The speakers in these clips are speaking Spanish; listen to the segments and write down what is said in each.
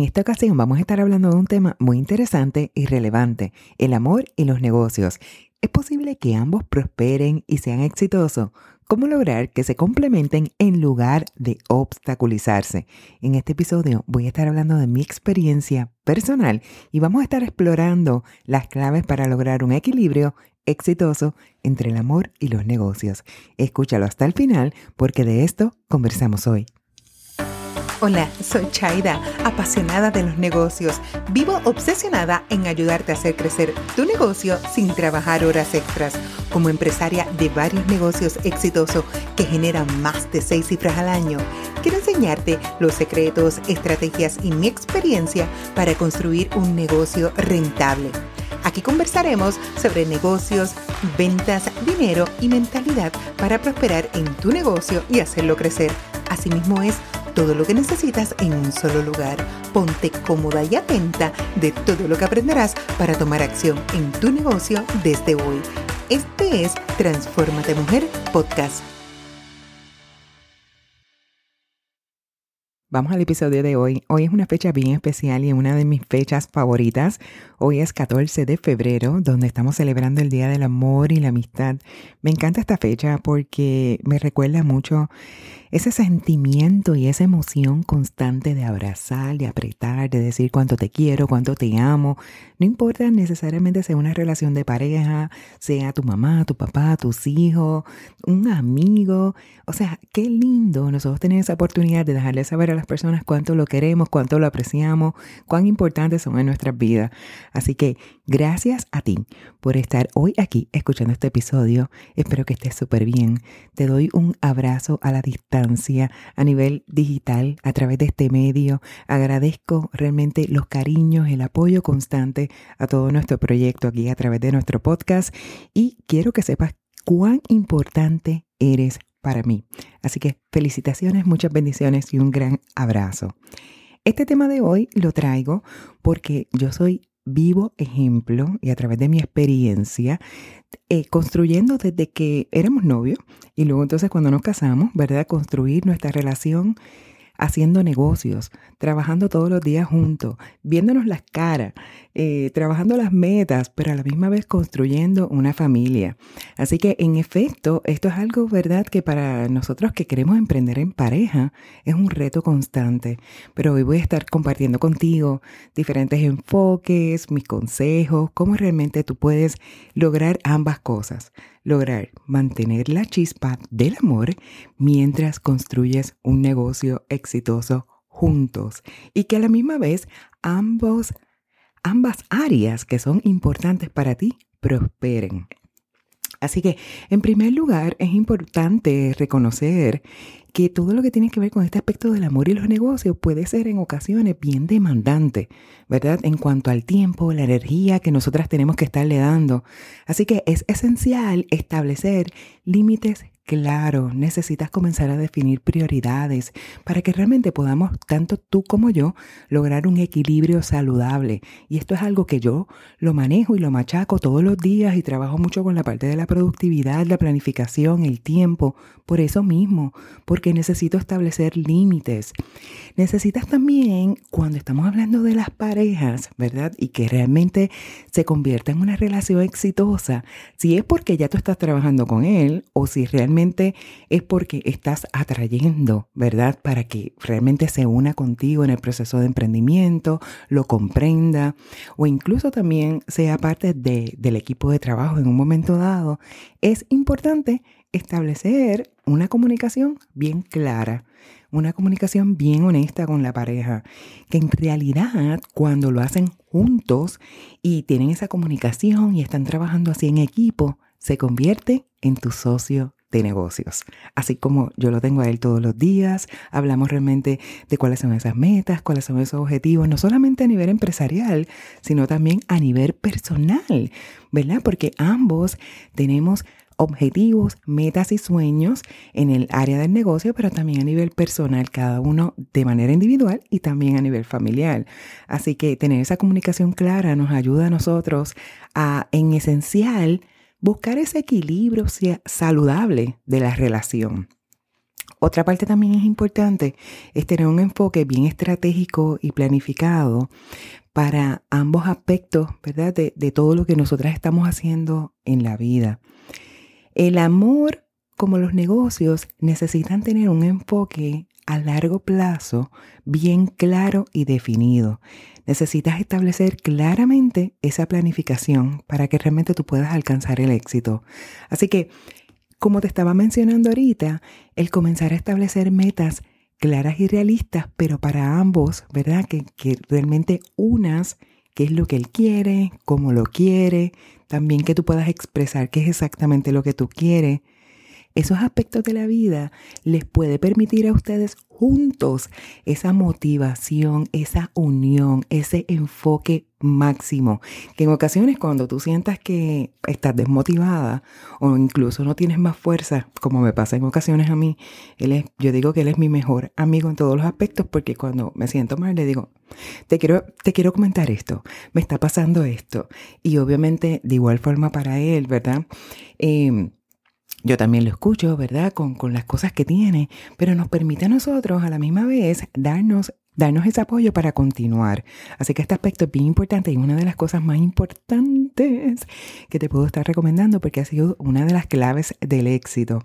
En esta ocasión vamos a estar hablando de un tema muy interesante y relevante, el amor y los negocios. ¿Es posible que ambos prosperen y sean exitosos? ¿Cómo lograr que se complementen en lugar de obstaculizarse? En este episodio voy a estar hablando de mi experiencia personal y vamos a estar explorando las claves para lograr un equilibrio exitoso entre el amor y los negocios. Escúchalo hasta el final porque de esto conversamos hoy. Hola, soy Chaida, apasionada de los negocios. Vivo obsesionada en ayudarte a hacer crecer tu negocio sin trabajar horas extras. Como empresaria de varios negocios exitosos que generan más de seis cifras al año, quiero enseñarte los secretos, estrategias y mi experiencia para construir un negocio rentable. Aquí conversaremos sobre negocios, ventas, dinero y mentalidad para prosperar en tu negocio y hacerlo crecer. Asimismo es todo lo que necesitas en un solo lugar. Ponte cómoda y atenta de todo lo que aprenderás para tomar acción en tu negocio desde hoy. Este es Transformate Mujer Podcast. Vamos al episodio de hoy. Hoy es una fecha bien especial y una de mis fechas favoritas. Hoy es 14 de febrero, donde estamos celebrando el Día del Amor y la Amistad. Me encanta esta fecha porque me recuerda mucho ese sentimiento y esa emoción constante de abrazar, de apretar, de decir cuánto te quiero, cuánto te amo. No importa necesariamente sea una relación de pareja, sea tu mamá, tu papá, tus hijos, un amigo. O sea, qué lindo nosotros tener esa oportunidad de dejarle saber a las personas cuánto lo queremos, cuánto lo apreciamos, cuán importantes son en nuestras vidas. Así que gracias a ti por estar hoy aquí escuchando este episodio. Espero que estés súper bien. Te doy un abrazo a la distancia a nivel digital a través de este medio. Agradezco realmente los cariños, el apoyo constante a todo nuestro proyecto aquí a través de nuestro podcast y quiero que sepas cuán importante eres para mí. Así que felicitaciones, muchas bendiciones y un gran abrazo. Este tema de hoy lo traigo porque yo soy vivo ejemplo y a través de mi experiencia, eh, construyendo desde que éramos novios y luego entonces cuando nos casamos, ¿verdad? Construir nuestra relación haciendo negocios, trabajando todos los días juntos, viéndonos las caras, eh, trabajando las metas, pero a la misma vez construyendo una familia. Así que en efecto, esto es algo, ¿verdad?, que para nosotros que queremos emprender en pareja es un reto constante. Pero hoy voy a estar compartiendo contigo diferentes enfoques, mis consejos, cómo realmente tú puedes lograr ambas cosas lograr mantener la chispa del amor mientras construyes un negocio exitoso juntos y que a la misma vez ambos, ambas áreas que son importantes para ti prosperen. Así que, en primer lugar, es importante reconocer que todo lo que tiene que ver con este aspecto del amor y los negocios puede ser en ocasiones bien demandante, ¿verdad? En cuanto al tiempo, la energía que nosotras tenemos que estarle dando. Así que es esencial establecer límites Claro, necesitas comenzar a definir prioridades para que realmente podamos, tanto tú como yo, lograr un equilibrio saludable. Y esto es algo que yo lo manejo y lo machaco todos los días y trabajo mucho con la parte de la productividad, la planificación, el tiempo. Por eso mismo, porque necesito establecer límites. Necesitas también, cuando estamos hablando de las parejas, ¿verdad? Y que realmente se convierta en una relación exitosa, si es porque ya tú estás trabajando con él o si realmente es porque estás atrayendo, ¿verdad? Para que realmente se una contigo en el proceso de emprendimiento, lo comprenda o incluso también sea parte del equipo de trabajo en un momento dado. Es importante establecer una comunicación bien clara, una comunicación bien honesta con la pareja, que en realidad cuando lo hacen juntos y tienen esa comunicación y están trabajando así en equipo, se convierte en tu socio de negocios. Así como yo lo tengo a él todos los días, hablamos realmente de cuáles son esas metas, cuáles son esos objetivos, no solamente a nivel empresarial, sino también a nivel personal, ¿verdad? Porque ambos tenemos objetivos, metas y sueños en el área del negocio, pero también a nivel personal, cada uno de manera individual y también a nivel familiar. Así que tener esa comunicación clara nos ayuda a nosotros a, en esencial, buscar ese equilibrio saludable de la relación. Otra parte también es importante, es tener un enfoque bien estratégico y planificado para ambos aspectos, ¿verdad? De, de todo lo que nosotras estamos haciendo en la vida. El amor, como los negocios, necesitan tener un enfoque a largo plazo bien claro y definido. Necesitas establecer claramente esa planificación para que realmente tú puedas alcanzar el éxito. Así que como te estaba mencionando ahorita, el comenzar a establecer metas claras y realistas, pero para ambos, ¿verdad? Que, realmente unas qué es lo que él quiere, cómo lo quiere, también que tú puedas expresar qué es exactamente lo que tú quieres esos aspectos de la vida les puede permitir a ustedes juntos esa motivación, esa unión, ese enfoque máximo. Que en ocasiones cuando tú sientas que estás desmotivada o incluso no tienes más fuerza, como me pasa en ocasiones a mí, él es, yo digo que él es mi mejor amigo en todos los aspectos porque cuando me siento mal le digo, te quiero, te quiero comentar esto, me está pasando esto. Y obviamente de igual forma para él, ¿verdad? Eh, yo también lo escucho, ¿verdad? Con, con, las cosas que tiene, pero nos permite a nosotros a la misma vez darnos, darnos ese apoyo para continuar. Así que este aspecto es bien importante y una de las cosas más importantes que te puedo estar recomendando porque ha sido una de las claves del éxito.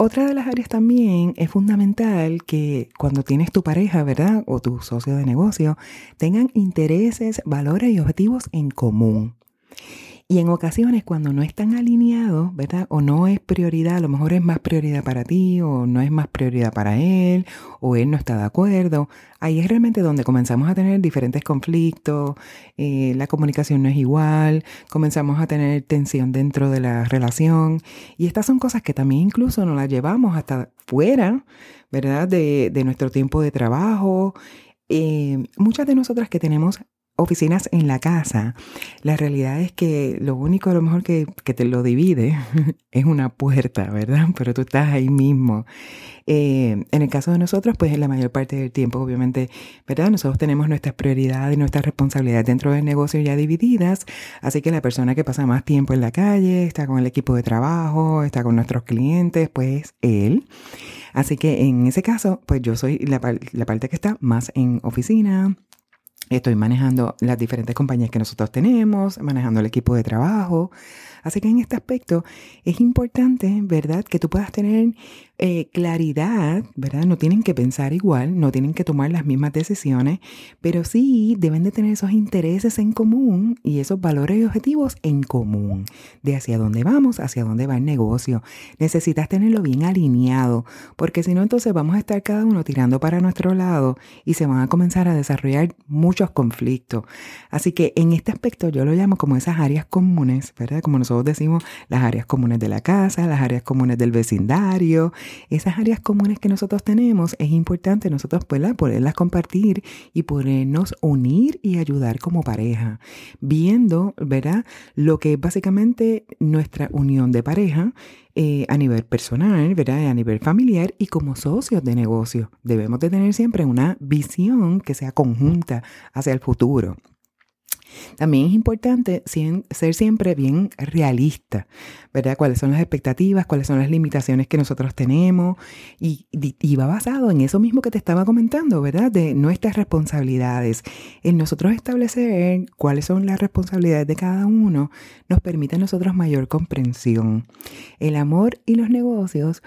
Otra de las áreas también es fundamental que cuando tienes tu pareja, ¿verdad? O tu socio de negocio, tengan intereses, valores y objetivos en común. Y en ocasiones cuando no están alineados, ¿verdad? O no es prioridad, a lo mejor es más prioridad para ti o no es más prioridad para él o él no está de acuerdo. Ahí es realmente donde comenzamos a tener diferentes conflictos, eh, la comunicación no es igual, comenzamos a tener tensión dentro de la relación y estas son cosas que también incluso nos las llevamos hasta fuera, ¿verdad? De, de nuestro tiempo de trabajo. Eh, muchas de nosotras que tenemos oficinas en la casa, la realidad es que lo único a lo mejor que, te lo divide es una puerta, ¿verdad? Pero tú estás ahí mismo. Eh, en el caso de nosotros, pues en la mayor parte del tiempo, obviamente, ¿verdad? Nosotros tenemos nuestras prioridades y nuestras responsabilidades dentro del negocio ya divididas, así que la persona que pasa más tiempo en la calle, está con el equipo de trabajo, está con nuestros clientes, pues él. Así que en ese caso, pues yo soy la parte que está más en oficina, Estoy manejando las diferentes compañías que nosotros tenemos, manejando el equipo de trabajo. Así que en este aspecto es importante, ¿verdad? Que tú puedas tener eh, claridad, ¿verdad? No tienen que pensar igual, no tienen que tomar las mismas decisiones, pero sí deben de tener esos intereses en común y esos valores y objetivos en común, de hacia dónde vamos, hacia dónde va el negocio. Necesitas tenerlo bien alineado, porque si no, entonces vamos a estar cada uno tirando para nuestro lado y se van a comenzar a desarrollar muchos conflictos. Así que en este aspecto yo lo llamo como esas áreas comunes, ¿verdad? Como nosotros decimos, las áreas comunes de la casa, las áreas comunes del vecindario, esas áreas comunes que nosotros tenemos, es importante nosotros poderlas compartir y podernos unir y ayudar como pareja, viendo, ¿verdad? Lo que es básicamente nuestra unión de pareja eh, a nivel personal, ¿verdad? A nivel familiar y como socios de negocio. Debemos de tener siempre una visión que sea conjunta hacia el futuro. También es importante ser siempre bien realista, ¿verdad? Cuáles son las expectativas, cuáles son las limitaciones que nosotros tenemos y, va basado en eso mismo que te estaba comentando, ¿verdad? De nuestras responsabilidades. En nosotros establecer cuáles son las responsabilidades de cada uno nos permite a nosotros mayor comprensión. El amor y los negocios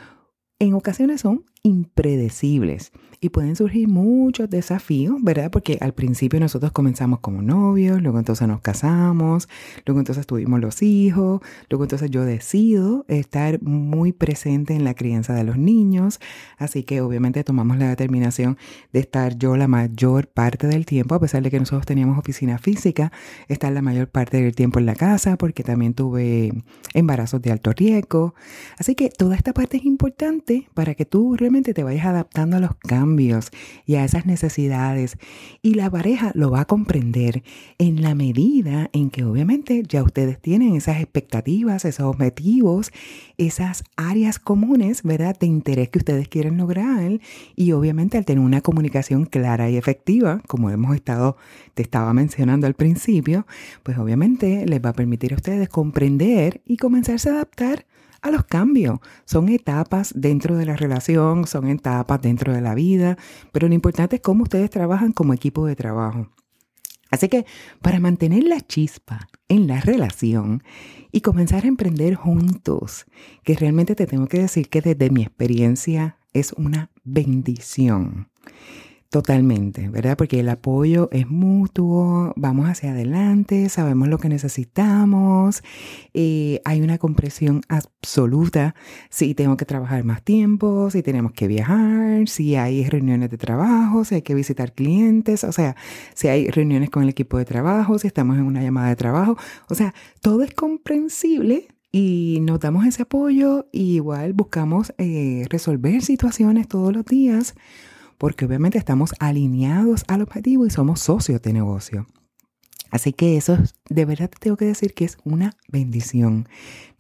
en ocasiones son impredecibles. Y pueden surgir muchos desafíos, ¿verdad? Porque al principio nosotros comenzamos como novios, luego entonces nos casamos, luego entonces tuvimos los hijos, luego entonces yo decido estar muy presente en la crianza de los niños, así que obviamente tomamos la determinación de estar yo la mayor parte del tiempo, a pesar de que nosotros teníamos oficina física, estar la mayor parte del tiempo en la casa porque también tuve embarazos de alto riesgo, así que toda esta parte es importante para que tú te vayas adaptando a los cambios y a esas necesidades. Y la pareja lo va a comprender en la medida en que obviamente ya ustedes tienen esas expectativas, esos objetivos, esas áreas comunes, ¿verdad? De interés que ustedes quieren lograr. Y obviamente al tener una comunicación clara y efectiva, como hemos estado, te estaba mencionando al principio, pues obviamente les va a permitir a ustedes comprender y comenzarse a adaptar a los cambios. Son etapas dentro de la relación, son etapas dentro de la vida, pero lo importante es cómo ustedes trabajan como equipo de trabajo. Así que para mantener la chispa en la relación y comenzar a emprender juntos, que realmente te tengo que decir que desde mi experiencia es una bendición. Totalmente, ¿verdad? Porque el apoyo es mutuo, vamos hacia adelante, sabemos lo que necesitamos, eh, hay una compresión absoluta si tengo que trabajar más tiempo, si tenemos que viajar, si hay reuniones de trabajo, si hay que visitar clientes, o sea, si hay reuniones con el equipo de trabajo, si estamos en una llamada de trabajo, o sea, todo es comprensible y nos damos ese apoyo igual buscamos eh, resolver situaciones todos los días porque obviamente estamos alineados al objetivo y somos socios de negocio. Así que eso de verdad te tengo que decir que es una bendición.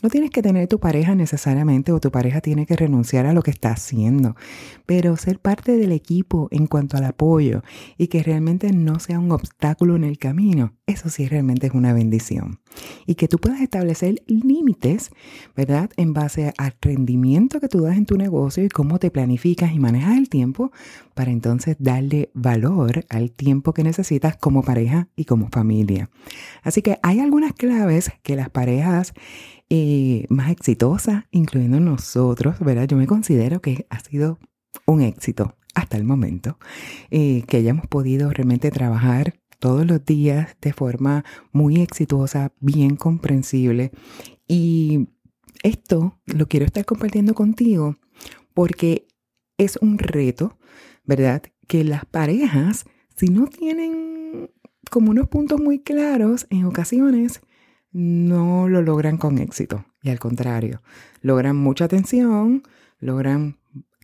No tienes que tener tu pareja necesariamente o tu pareja tiene que renunciar a lo que está haciendo, pero ser parte del equipo en cuanto al apoyo y que realmente no sea un obstáculo en el camino, eso sí realmente es una bendición. Y que tú puedas establecer límites, ¿verdad? En base al rendimiento que tú das en tu negocio y cómo te planificas y manejas el tiempo para entonces darle valor al tiempo que necesitas como pareja y como familia. Así que hay algunas claves que las parejas eh, más exitosa, incluyendo nosotros, ¿verdad? Yo me considero que ha sido un éxito hasta el momento, eh, que hayamos podido realmente trabajar todos los días de forma muy exitosa, bien comprensible. Y esto lo quiero estar compartiendo contigo porque es un reto, ¿verdad? Que las parejas, si no tienen como unos puntos muy claros, en ocasiones no lo logran con éxito. Y al contrario, logran mucha atención, logran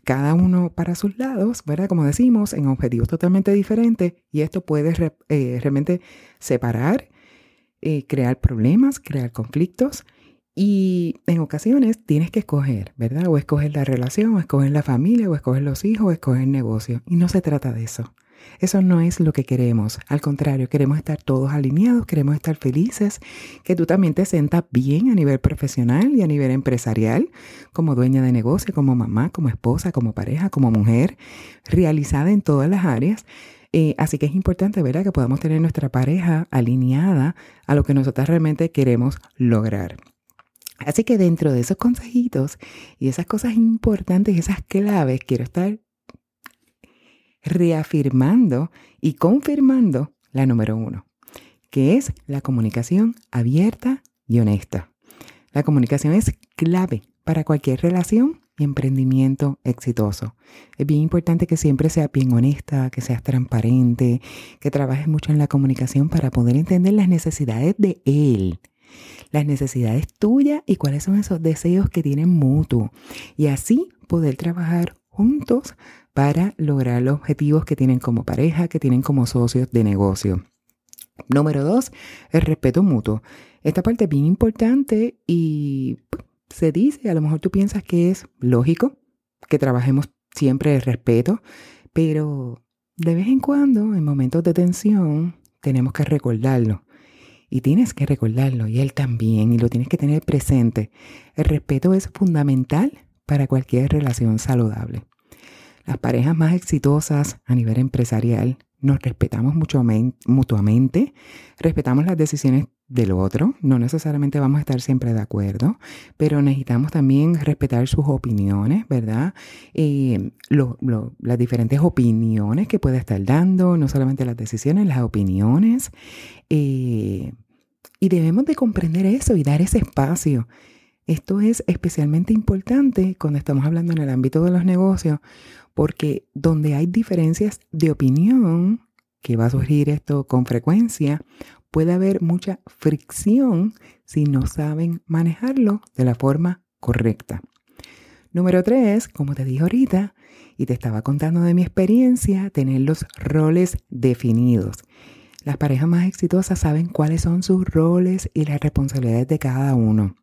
cada uno para sus lados, ¿verdad? Como decimos, en objetivos totalmente diferentes. Y esto puede eh, realmente separar, eh, crear problemas, crear conflictos. Y en ocasiones tienes que escoger, ¿verdad? O escoger la relación, o escoger la familia, o escoger los hijos, o escoger el negocio. Y no se trata de eso. Eso no es lo que queremos. Al contrario, queremos estar todos alineados, queremos estar felices, que tú también te sientas bien a nivel profesional y a nivel empresarial, como dueña de negocio, como mamá, como esposa, como pareja, como mujer, realizada en todas las áreas. Eh, así que es importante, ¿verdad?, que podamos tener nuestra pareja alineada a lo que nosotros realmente queremos lograr. Así que dentro de esos consejitos y esas cosas importantes, esas claves, quiero estar reafirmando y confirmando la número uno, que es la comunicación abierta y honesta. La comunicación es clave para cualquier relación y emprendimiento exitoso. Es bien importante que siempre seas bien honesta, que seas transparente, que trabajes mucho en la comunicación para poder entender las necesidades de él, las necesidades tuyas y cuáles son esos deseos que tienen mutuo. Y así poder trabajar juntos para lograr los objetivos que tienen como pareja, que tienen como socios de negocio. Número dos, el respeto mutuo. Esta parte es bien importante y se dice, a lo mejor tú piensas que es lógico que trabajemos siempre el respeto, pero de vez en cuando, en momentos de tensión, tenemos que recordarlo. Y tienes que recordarlo, y él también, y lo tienes que tener presente. El respeto es fundamental para cualquier relación saludable. Las parejas más exitosas a nivel empresarial nos respetamos mutuamente, respetamos las decisiones del otro, no necesariamente vamos a estar siempre de acuerdo, pero necesitamos también respetar sus opiniones, ¿verdad? Las diferentes opiniones que puede estar dando, no solamente las decisiones, las opiniones. Eh, y debemos de comprender eso y dar ese espacio. Esto es especialmente importante cuando estamos hablando en el ámbito de los negocios, porque donde hay diferencias de opinión, que va a surgir esto con frecuencia, puede haber mucha fricción si no saben manejarlo de la forma correcta. Número tres, como te dije ahorita, y te estaba contando de mi experiencia, tener los roles definidos. Las parejas más exitosas saben cuáles son sus roles y las responsabilidades de cada uno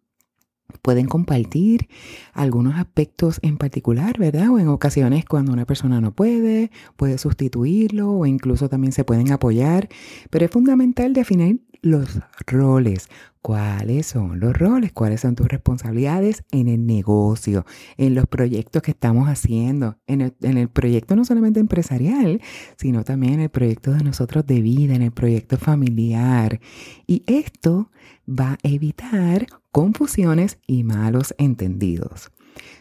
pueden compartir algunos aspectos en particular, ¿verdad? O en ocasiones cuando una persona no puede, puede sustituirlo o incluso también se pueden apoyar, pero es fundamental definir los roles. ¿Cuáles son los roles? ¿Cuáles son tus responsabilidades en el negocio, en los proyectos que estamos haciendo, en el, proyecto no solamente empresarial, sino también en el proyecto de nosotros de vida, en el proyecto familiar? Y esto va a evitar confusiones y malos entendidos.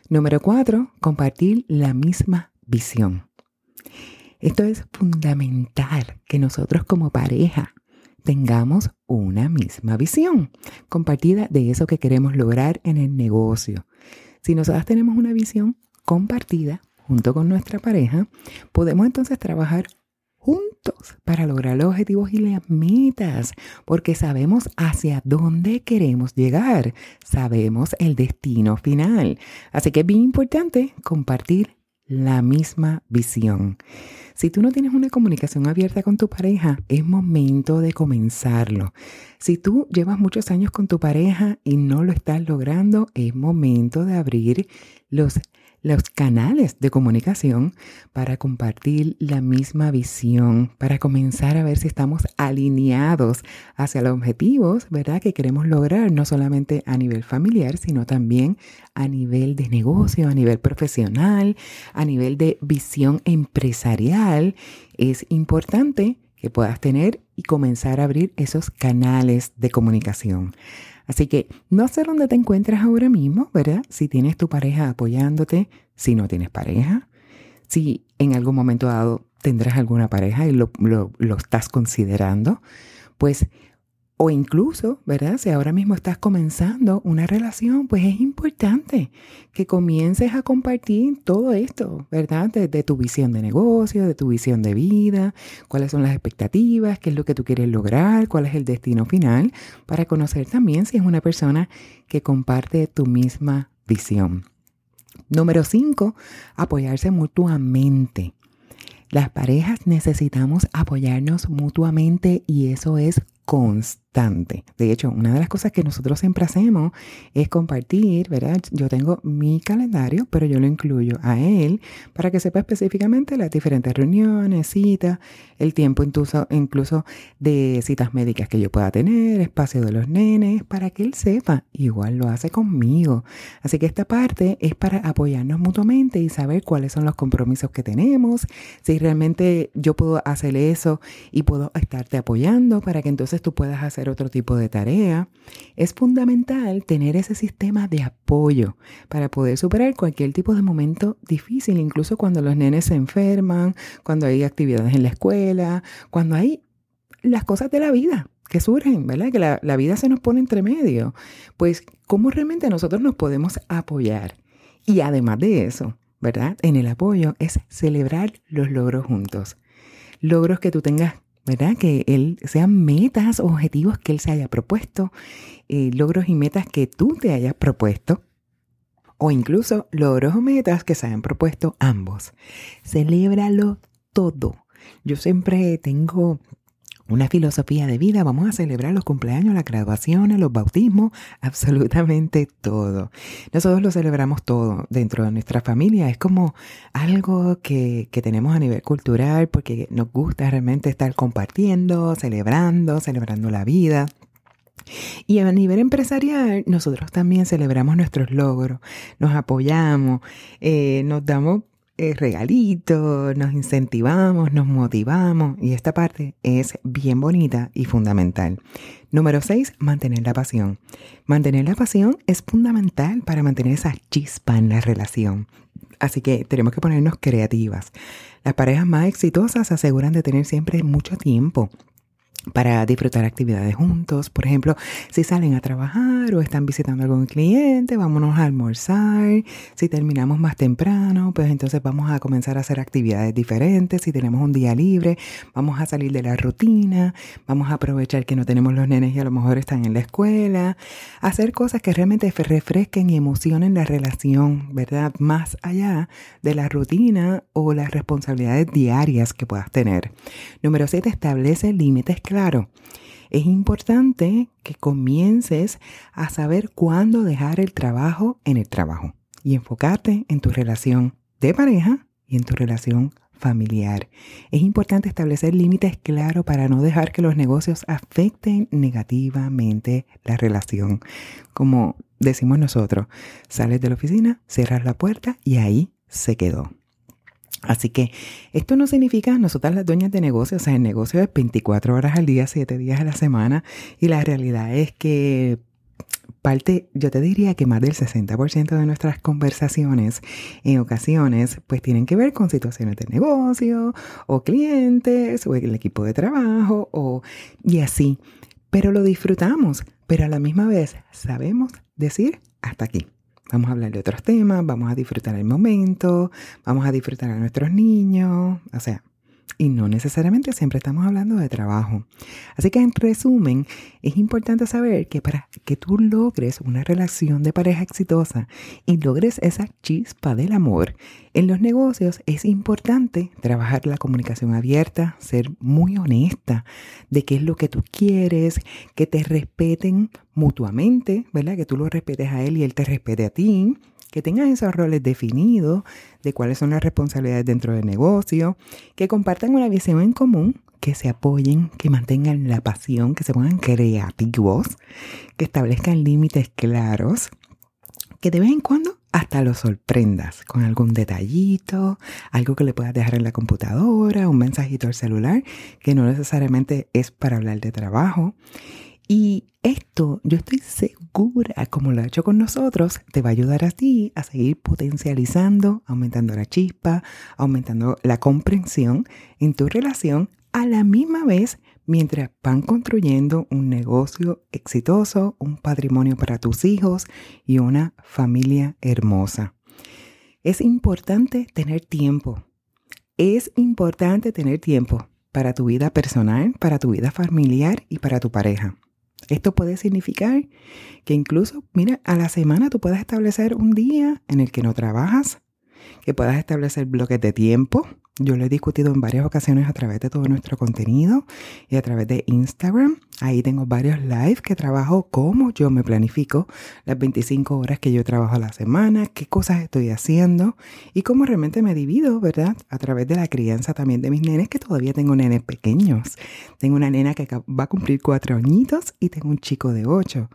Número cuatro, compartir la misma visión. Esto es fundamental que nosotros como pareja tengamos una misma visión compartida de eso que queremos lograr en el negocio. Si nosotras tenemos una visión compartida junto con nuestra pareja, podemos entonces trabajar para lograr los objetivos y las metas, porque sabemos hacia dónde queremos llegar, sabemos el destino final. Así que es bien importante compartir la misma visión. Si tú no tienes una comunicación abierta con tu pareja, es momento de comenzarlo. Si tú llevas muchos años con tu pareja y no lo estás logrando, es momento de abrir los los canales de comunicación para compartir la misma visión, para comenzar a ver si estamos alineados hacia los objetivos, ¿verdad? Que queremos lograr, no solamente a nivel familiar, sino también a nivel de negocio, a nivel profesional, a nivel de visión empresarial. Es importante que puedas tener y comenzar a abrir esos canales de comunicación. Así que no sé dónde te encuentras ahora mismo, ¿verdad? Si tienes tu pareja apoyándote, si no tienes pareja, si en algún momento dado tendrás alguna pareja y lo, lo, lo estás considerando, pues o incluso, ¿verdad? Si ahora mismo estás comenzando una relación, pues es importante que comiences a compartir todo esto, ¿verdad? De, tu visión de negocio, de tu visión de vida, cuáles son las expectativas, qué es lo que tú quieres lograr, cuál es el destino final, para conocer también si es una persona que comparte tu misma visión. Número cinco, apoyarse mutuamente. Las parejas necesitamos apoyarnos mutuamente y eso es constante. De hecho, una de las cosas que nosotros siempre hacemos es compartir, ¿verdad? Yo tengo mi calendario, pero yo lo incluyo a él para que sepa específicamente las diferentes reuniones, citas, el tiempo incluso, incluso de citas médicas que yo pueda tener, espacio de los nenes, para que él sepa. Igual lo hace conmigo. Así que esta parte es para apoyarnos mutuamente y saber cuáles son los compromisos que tenemos, si realmente yo puedo hacer eso y puedo estarte apoyando para que entonces tú puedas hacer otro tipo de tarea. Es fundamental tener ese sistema de apoyo para poder superar cualquier tipo de momento difícil, incluso cuando los nenes se enferman, cuando hay actividades en la escuela, cuando hay las cosas de la vida que surgen, ¿verdad? Que la, la vida se nos pone entre medio. Pues, ¿cómo realmente nosotros nos podemos apoyar? Y además de eso, ¿verdad? En el apoyo es celebrar los logros juntos. Logros que tú tengas ¿verdad? Que él sean metas objetivos que él se haya propuesto, eh, logros y metas que tú te hayas propuesto, o incluso logros o metas que se hayan propuesto ambos. Celébralo todo. Yo siempre tengo una filosofía de vida, vamos a celebrar los cumpleaños, las graduaciones, los bautismos, absolutamente todo. Nosotros lo celebramos todo dentro de nuestra familia, es como algo que, que tenemos a nivel cultural porque nos gusta realmente estar compartiendo, celebrando, celebrando la vida. Y a nivel empresarial, nosotros también celebramos nuestros logros, nos apoyamos, eh, nos damos eh, regalitos, nos incentivamos, nos motivamos y esta parte es bien bonita y fundamental. Número 6, mantener la pasión. Mantener la pasión es fundamental para mantener esa chispa en la relación. Así que tenemos que ponernos creativas. Las parejas más exitosas se aseguran de tener siempre mucho tiempo para disfrutar actividades juntos. Por ejemplo, si salen a trabajar o están visitando algún cliente, vámonos a almorzar. Si terminamos más temprano, pues entonces vamos a comenzar a hacer actividades diferentes. Si tenemos un día libre, vamos a salir de la rutina, vamos a aprovechar que no tenemos los nenes y a lo mejor están en la escuela. Hacer cosas que realmente refresquen y emocionen la relación, ¿verdad? Más allá de la rutina o las responsabilidades diarias que puedas tener. Número 7, establece límites claro. Es importante que comiences a saber cuándo dejar el trabajo en el trabajo y enfocarte en tu relación de pareja y en tu relación familiar. Es importante establecer límites claros para no dejar que los negocios afecten negativamente la relación. Como decimos nosotros, sales de la oficina, cierras la puerta y ahí se quedó. Así que esto no significa nosotras las dueñas de negocios, o sea, el negocio es 24 horas al día, 7 días a la semana y la realidad es que parte, yo te diría que más del 60% de nuestras conversaciones en ocasiones pues tienen que ver con situaciones de negocio o clientes o el equipo de trabajo o y así. Pero lo disfrutamos, pero a la misma vez sabemos decir hasta aquí. Vamos a hablar de otros temas, vamos a disfrutar el momento, vamos a disfrutar a nuestros niños, o sea, y no necesariamente siempre estamos hablando de trabajo. Así que en resumen, es importante saber que para que tú logres una relación de pareja exitosa y logres esa chispa del amor, en los negocios es importante trabajar la comunicación abierta, ser muy honesta de qué es lo que tú quieres, que te respeten mutuamente, ¿verdad? Que tú lo respetes a él y él te respete a ti que tengan esos roles definidos de cuáles son las responsabilidades dentro del negocio, que compartan una visión en común, que se apoyen, que mantengan la pasión, que se pongan creativos, que establezcan límites claros, que de vez en cuando hasta los sorprendas con algún detallito, algo que le puedas dejar en la computadora, un mensajito al celular, que no necesariamente es para hablar de trabajo. Y esto, yo estoy segura, como lo ha hecho con nosotros, te va a ayudar a ti a seguir potencializando, aumentando la chispa, aumentando la comprensión en tu relación a la misma vez mientras van construyendo un negocio exitoso, un patrimonio para tus hijos y una familia hermosa. Es importante tener tiempo. Es importante tener tiempo para tu vida personal, para tu vida familiar y para tu pareja. Esto puede significar que incluso, mira, a la semana tú puedes establecer un día en el que no trabajas, que puedas establecer bloques de tiempo yo lo he discutido en varias ocasiones a través de todo nuestro contenido y a través de Instagram. Ahí tengo varios lives que trabajo cómo yo me planifico las 25 horas que yo trabajo a la semana, qué cosas estoy haciendo y cómo realmente me divido, ¿verdad? A través de la crianza también de mis nenes, que todavía tengo nenes pequeños. Tengo una nena que va a cumplir cuatro añitos y tengo un chico de ocho.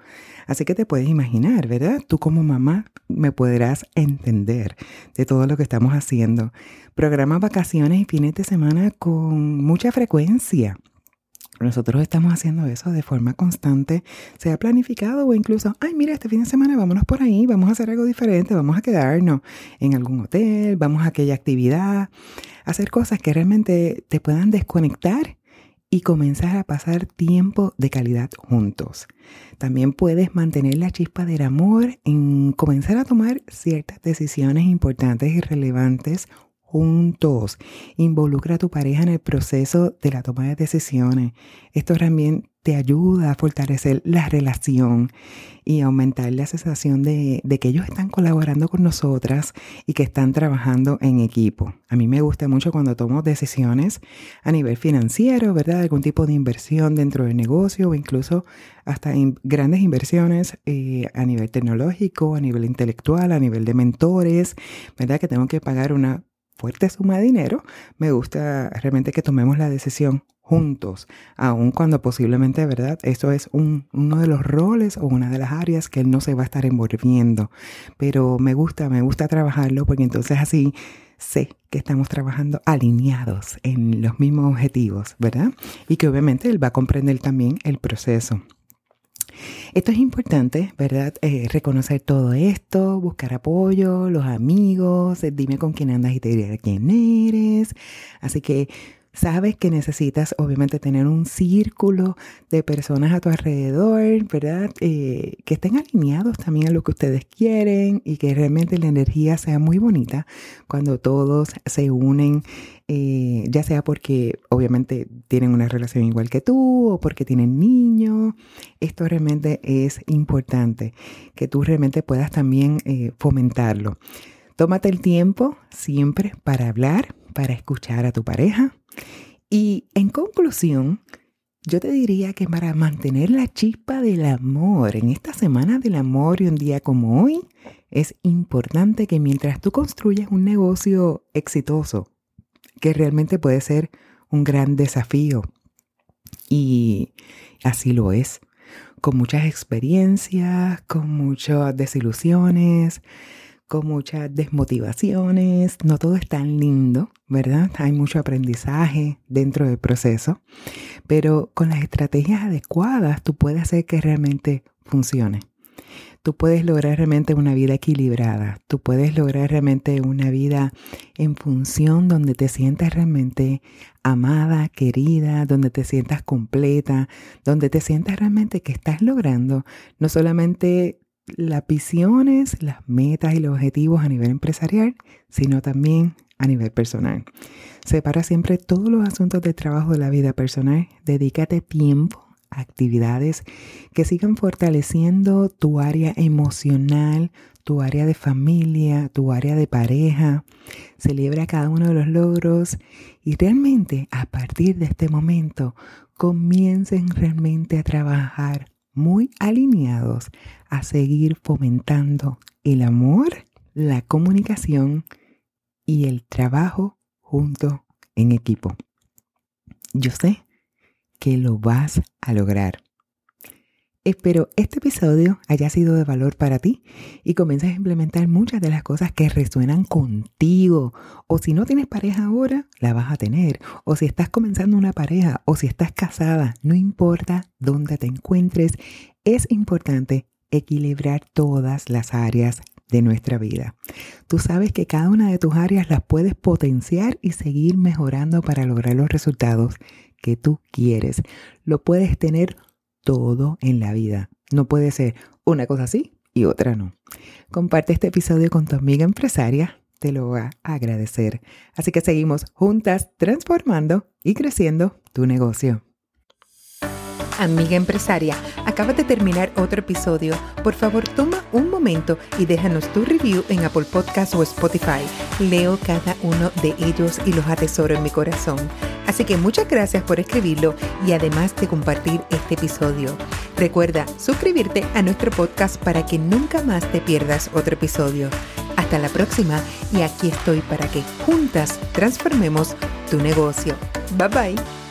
Así que te puedes imaginar, ¿verdad? Tú como mamá me podrás entender de todo lo que estamos haciendo. Programa vacaciones y fines de semana con mucha frecuencia. Nosotros estamos haciendo eso de forma constante, sea planificado o incluso, ay, mira, este fin de semana vámonos por ahí, vamos a hacer algo diferente, vamos a quedarnos en algún hotel, vamos a aquella actividad, hacer cosas que realmente te puedan desconectar y comenzar a pasar tiempo de calidad juntos. También puedes mantener la chispa del amor en comenzar a tomar ciertas decisiones importantes y relevantes juntos. Involucra a tu pareja en el proceso de la toma de decisiones. Esto también te ayuda a fortalecer la relación y aumentar la sensación de, que ellos están colaborando con nosotras y que están trabajando en equipo. A mí me gusta mucho cuando tomo decisiones a nivel financiero, ¿verdad? Algún tipo de inversión dentro del negocio o incluso hasta grandes inversiones eh, a nivel tecnológico, a nivel intelectual, a nivel de mentores, ¿verdad? Que tengo que pagar una fuerte suma de dinero, me gusta realmente que tomemos la decisión juntos, aun cuando posiblemente, ¿verdad? Eso es uno de los roles o una de las áreas que él no se va a estar envolviendo. Pero me gusta, me gusta trabajarlo porque entonces así sé que estamos trabajando alineados en los mismos objetivos, ¿verdad? Y que obviamente él va a comprender también el proceso. Esto es importante, ¿verdad? Eh, reconocer todo esto, buscar apoyo, los amigos, eh, dime con quién andas y te diré quién eres. Así que Sabes que necesitas obviamente tener un círculo de personas a tu alrededor, ¿verdad? Eh, que estén alineados también a lo que ustedes quieren y que realmente la energía sea muy bonita cuando todos se unen, eh, ya sea porque obviamente tienen una relación igual que tú o porque tienen niños. Esto realmente es importante, que tú realmente puedas también eh, fomentarlo. Tómate el tiempo siempre para hablar, para escuchar a tu pareja y en conclusión, yo te diría que para mantener la chispa del amor en esta semana del amor y un día como hoy, es importante que mientras tú construyes un negocio exitoso, que realmente puede ser un gran desafío. Y así lo es, con muchas experiencias, con muchas desilusiones, con muchas desmotivaciones. No todo es tan lindo, ¿verdad? Hay mucho aprendizaje dentro del proceso, pero con las estrategias adecuadas tú puedes hacer que realmente funcione. Tú puedes lograr realmente una vida equilibrada, tú puedes lograr realmente una vida en función donde te sientas realmente amada, querida, donde te sientas completa, donde te sientas realmente que estás logrando no solamente las visiones, las metas y los objetivos a nivel empresarial, sino también a nivel personal. Separa siempre todos los asuntos de trabajo de la vida personal. Dedícate tiempo a actividades que sigan fortaleciendo tu área emocional, tu área de familia, tu área de pareja. Celebra cada uno de los logros y realmente a partir de este momento comiencen realmente a trabajar muy alineados a seguir fomentando el amor, la comunicación y el trabajo junto en equipo. Yo sé que lo vas a lograr. Espero este episodio haya sido de valor para ti y comiences a implementar muchas de las cosas que resuenan contigo. O si no tienes pareja ahora, la vas a tener. O si estás comenzando una pareja o si estás casada, no importa dónde te encuentres, es importante equilibrar todas las áreas de nuestra vida. Tú sabes que cada una de tus áreas las puedes potenciar y seguir mejorando para lograr los resultados que tú quieres. Lo puedes tener todo en la vida. No puede ser una cosa así y otra no. Comparte este episodio con tu amiga empresaria, te lo va a agradecer. Así que seguimos juntas transformando y creciendo tu negocio. Amiga empresaria, acabas de terminar otro episodio. Por favor, toma un momento y déjanos tu review en Apple Podcast o Spotify. Leo cada uno de ellos y los atesoro en mi corazón. Así que muchas gracias por escribirlo y además de compartir este episodio. Recuerda suscribirte a nuestro podcast para que nunca más te pierdas otro episodio. Hasta la próxima y aquí estoy para que juntas transformemos tu negocio. Bye bye.